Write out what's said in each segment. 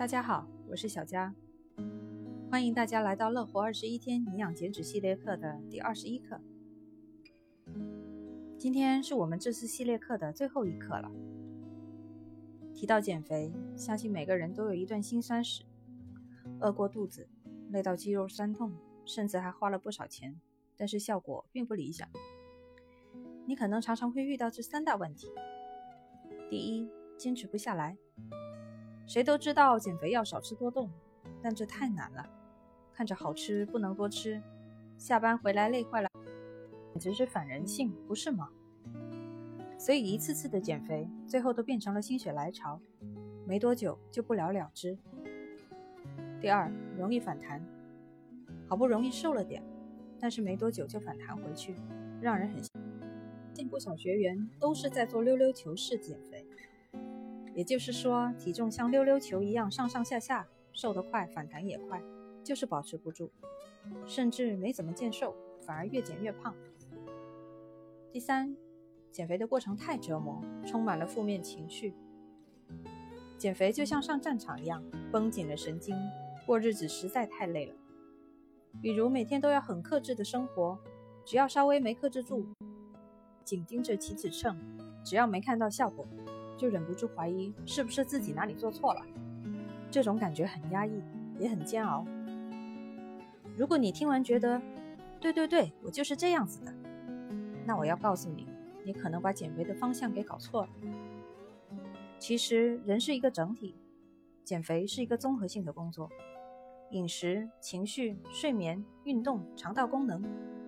大家好，我是小佳，欢迎大家来到乐活二十一天营养减脂系列课的第二十一课。今天是我们这次系列课的最后一课了。提到减肥，相信每个人都有一段辛酸史，饿过肚子，累到肌肉酸痛，甚至还花了不少钱，但是效果并不理想。你可能常常会遇到这三大问题：第一，坚持不下来。谁都知道减肥要少吃多动，但这太难了。看着好吃不能多吃，下班回来累坏了，简直是反人性，不是吗？所以一次次的减肥，最后都变成了心血来潮，没多久就不了了之。第二，容易反弹，好不容易瘦了点，但是没多久就反弹回去，让人很。见不少学员都是在做溜溜球式减肥。也就是说，体重像溜溜球一样上上下下，瘦得快，反弹也快，就是保持不住，甚至没怎么见瘦，反而越减越胖。第三，减肥的过程太折磨，充满了负面情绪。减肥就像上战场一样，绷紧了神经，过日子实在太累了。比如每天都要很克制的生活，只要稍微没克制住，紧盯着体脂秤，只要没看到效果。就忍不住怀疑是不是自己哪里做错了，这种感觉很压抑，也很煎熬。如果你听完觉得，对对对，我就是这样子的，那我要告诉你，你可能把减肥的方向给搞错了。其实人是一个整体，减肥是一个综合性的工作，饮食、情绪、睡眠、运动、肠道功能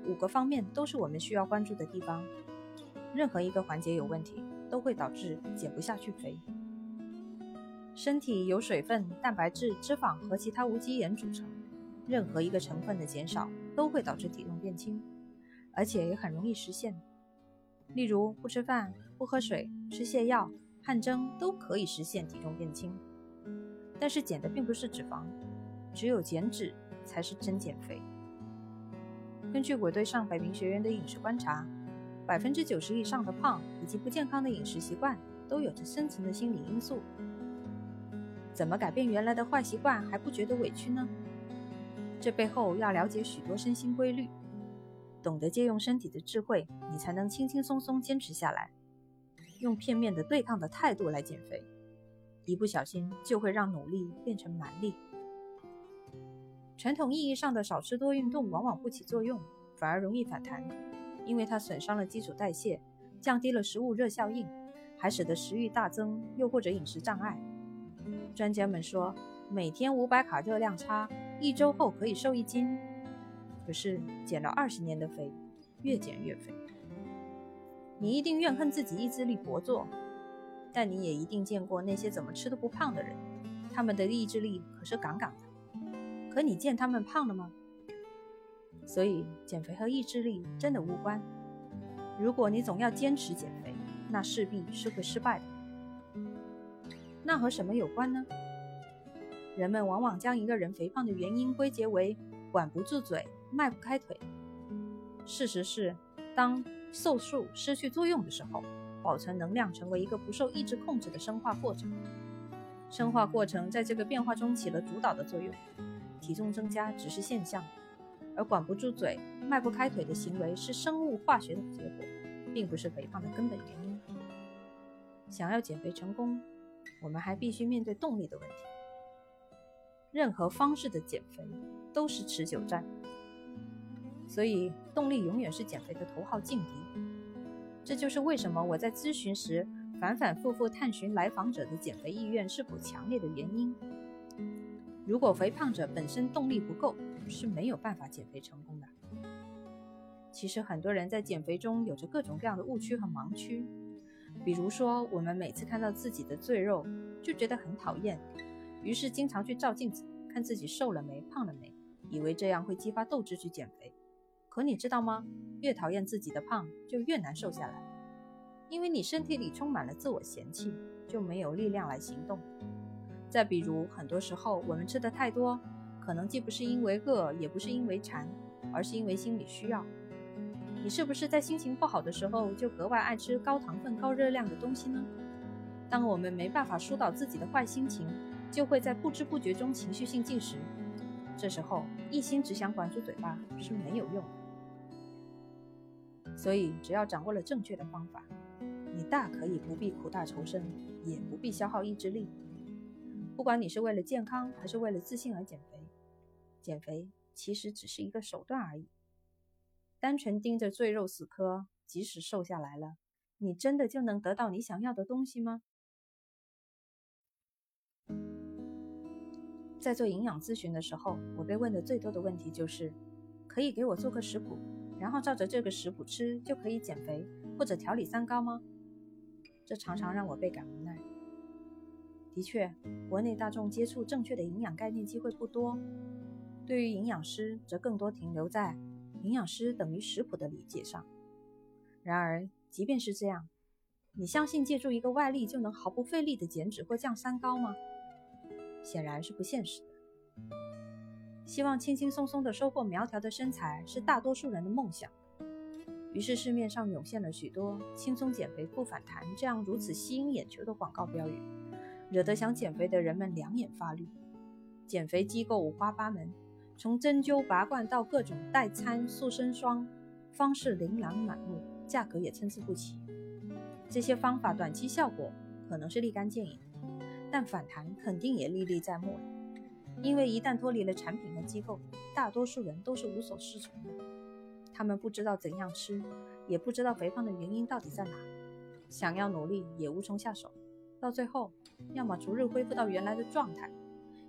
五个方面都是我们需要关注的地方，任何一个环节有问题。都会导致减不下去肥。身体由水分、蛋白质、脂肪和其他无机盐组成，任何一个成分的减少都会导致体重变轻，而且也很容易实现。例如不吃饭、不喝水、吃泻药、汗蒸都可以实现体重变轻。但是减的并不是脂肪，只有减脂才是真减肥。根据我对上百名学员的饮食观察。百分之九十以上的胖以及不健康的饮食习惯都有着深层的心理因素。怎么改变原来的坏习惯还不觉得委屈呢？这背后要了解许多身心规律，懂得借用身体的智慧，你才能轻轻松松坚持下来。用片面的对抗的态度来减肥，一不小心就会让努力变成蛮力。传统意义上的少吃多运动往往不起作用，反而容易反弹。因为它损伤了基础代谢，降低了食物热效应，还使得食欲大增，又或者饮食障碍。专家们说，每天五百卡热量差，一周后可以瘦一斤。可是减了二十年的肥，越减越肥。你一定怨恨自己意志力薄弱，但你也一定见过那些怎么吃都不胖的人，他们的意志力可是杠杠的。可你见他们胖了吗？所以，减肥和意志力真的无关。如果你总要坚持减肥，那势必是会失败的。那和什么有关呢？人们往往将一个人肥胖的原因归结为管不住嘴、迈不开腿。事实是，当瘦素失去作用的时候，保存能量成为一个不受意志控制的生化过程。生化过程在这个变化中起了主导的作用，体重增加只是现象。而管不住嘴、迈不开腿的行为是生物化学的结果，并不是肥胖的根本原因。想要减肥成功，我们还必须面对动力的问题。任何方式的减肥都是持久战，所以动力永远是减肥的头号劲敌。这就是为什么我在咨询时反反复复探寻来访者的减肥意愿是否强烈的原因。如果肥胖者本身动力不够，是没有办法减肥成功的。其实很多人在减肥中有着各种各样的误区和盲区，比如说，我们每次看到自己的赘肉就觉得很讨厌，于是经常去照镜子看自己瘦了没、胖了没，以为这样会激发斗志去减肥。可你知道吗？越讨厌自己的胖，就越难瘦下来，因为你身体里充满了自我嫌弃，就没有力量来行动。再比如，很多时候我们吃的太多。可能既不是因为饿，也不是因为馋，而是因为心理需要。你是不是在心情不好的时候就格外爱吃高糖分、高热量的东西呢？当我们没办法疏导自己的坏心情，就会在不知不觉中情绪性进食。这时候一心只想管住嘴巴是没有用的。所以，只要掌握了正确的方法，你大可以不必苦大仇深，也不必消耗意志力。不管你是为了健康还是为了自信而减肥，减肥其实只是一个手段而已。单纯盯着赘肉死磕，即使瘦下来了，你真的就能得到你想要的东西吗？在做营养咨询的时候，我被问的最多的问题就是：可以给我做个食谱，然后照着这个食谱吃就可以减肥或者调理三高吗？这常常让我倍感无奈。的确，国内大众接触正确的营养概念机会不多，对于营养师则更多停留在营养师等于食谱的理解上。然而，即便是这样，你相信借助一个外力就能毫不费力的减脂或降三高吗？显然是不现实的。希望轻轻松松的收获苗条的身材是大多数人的梦想，于是市面上涌现了许多“轻松减肥不反弹”这样如此吸引眼球的广告标语。惹得想减肥的人们两眼发绿。减肥机构五花八门，从针灸拔罐到各种代餐塑身霜，方式琳琅满目，价格也参差不齐。这些方法短期效果可能是立竿见影，但反弹肯定也历历在目。因为一旦脱离了产品和机构，大多数人都是无所适从的。他们不知道怎样吃，也不知道肥胖的原因到底在哪，想要努力也无从下手。到最后，要么逐日恢复到原来的状态，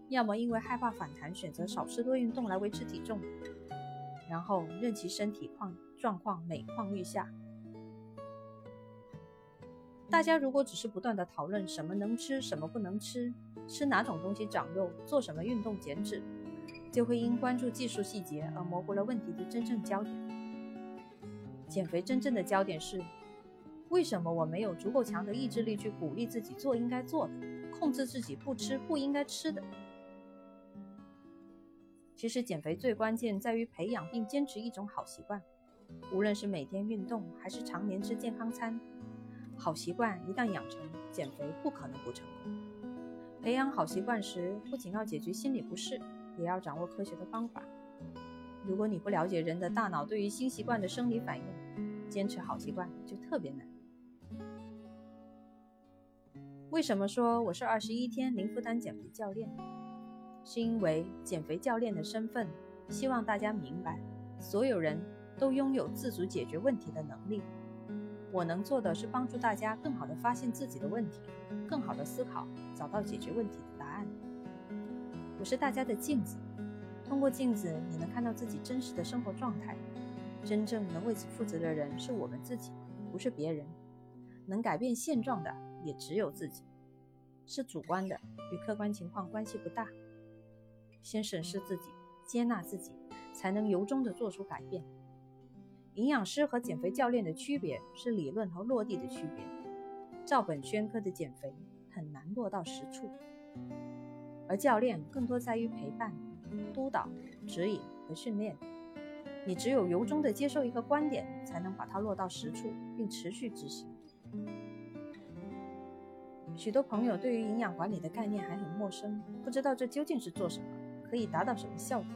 要么因为害怕反弹，选择少吃多运动来维持体重，然后任其身体况状况每况愈下。大家如果只是不断的讨论什么能吃，什么不能吃，吃哪种东西长肉，做什么运动减脂，就会因关注技术细节而模糊了问题的真正焦点。减肥真正的焦点是。为什么我没有足够强的意志力去鼓励自己做应该做的，控制自己不吃不应该吃的？其实减肥最关键在于培养并坚持一种好习惯，无论是每天运动还是常年吃健康餐，好习惯一旦养成，减肥不可能不成功。培养好习惯时，不仅要解决心理不适，也要掌握科学的方法。如果你不了解人的大脑对于新习惯的生理反应，坚持好习惯就特别难。为什么说我是二十一天零负担减肥教练？是因为减肥教练的身份，希望大家明白，所有人都拥有自主解决问题的能力。我能做的是帮助大家更好的发现自己的问题，更好的思考，找到解决问题的答案。我是大家的镜子，通过镜子，你能看到自己真实的生活状态。真正能为此负责的人是我们自己，不是别人。能改变现状的。也只有自己，是主观的，与客观情况关系不大。先审视自己，接纳自己，才能由衷的做出改变。营养师和减肥教练的区别是理论和落地的区别。照本宣科的减肥很难落到实处，而教练更多在于陪伴、督导、指引和训练。你只有由衷的接受一个观点，才能把它落到实处，并持续执行。许多朋友对于营养管理的概念还很陌生，不知道这究竟是做什么，可以达到什么效果。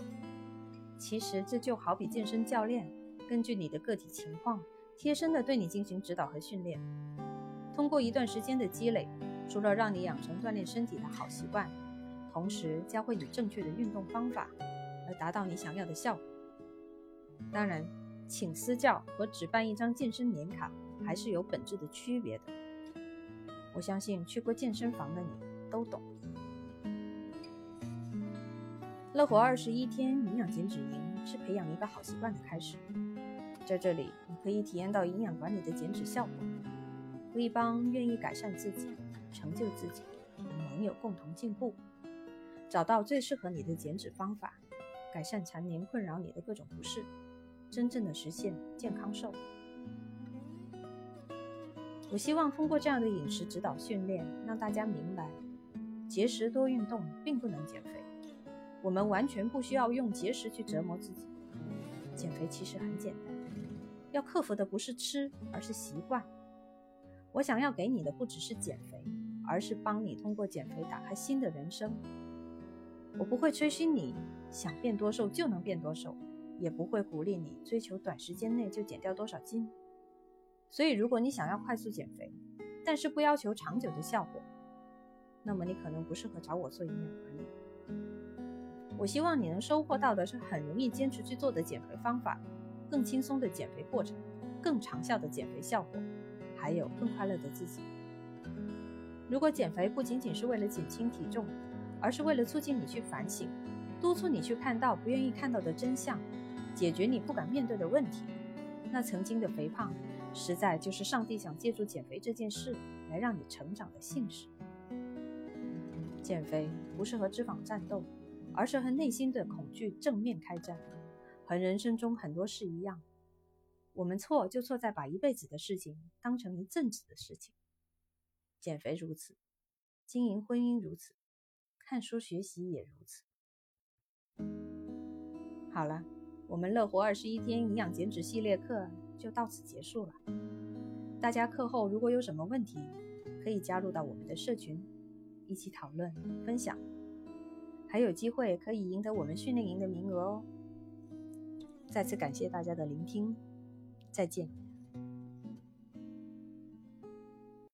其实这就好比健身教练，根据你的个体情况，贴身的对你进行指导和训练。通过一段时间的积累，除了让你养成锻炼身体的好习惯，同时教会你正确的运动方法，而达到你想要的效果。当然，请私教和只办一张健身年卡还是有本质的区别的。我相信去过健身房的你都懂。乐活二十一天营养减脂营是培养一个好习惯的开始，在这里你可以体验到营养管理的减脂效果，和一帮愿意改善自己、成就自己的盟友共同进步，找到最适合你的减脂方法，改善常年困扰你的各种不适，真正的实现健康瘦。我希望通过这样的饮食指导训练，让大家明白，节食多运动并不能减肥。我们完全不需要用节食去折磨自己。减肥其实很简单，要克服的不是吃，而是习惯。我想要给你的不只是减肥，而是帮你通过减肥打开新的人生。我不会吹嘘你想变多瘦就能变多瘦，也不会鼓励你追求短时间内就减掉多少斤。所以，如果你想要快速减肥，但是不要求长久的效果，那么你可能不适合找我做营养管理。我希望你能收获到的是很容易坚持去做的减肥方法，更轻松的减肥过程，更长效的减肥效果，还有更快乐的自己。如果减肥不仅仅是为了减轻体重，而是为了促进你去反省，督促你去看到不愿意看到的真相，解决你不敢面对的问题，那曾经的肥胖，实在就是上帝想借助减肥这件事来让你成长的信使。减肥不是和脂肪战斗。而是和内心的恐惧正面开战，和人生中很多事一样，我们错就错在把一辈子的事情当成一阵子的事情。减肥如此，经营婚姻如此，看书学习也如此。好了，我们乐活二十一天营养减脂系列课就到此结束了。大家课后如果有什么问题，可以加入到我们的社群，一起讨论分享。还有机会可以赢得我们训练营的名额哦！再次感谢大家的聆听，再见。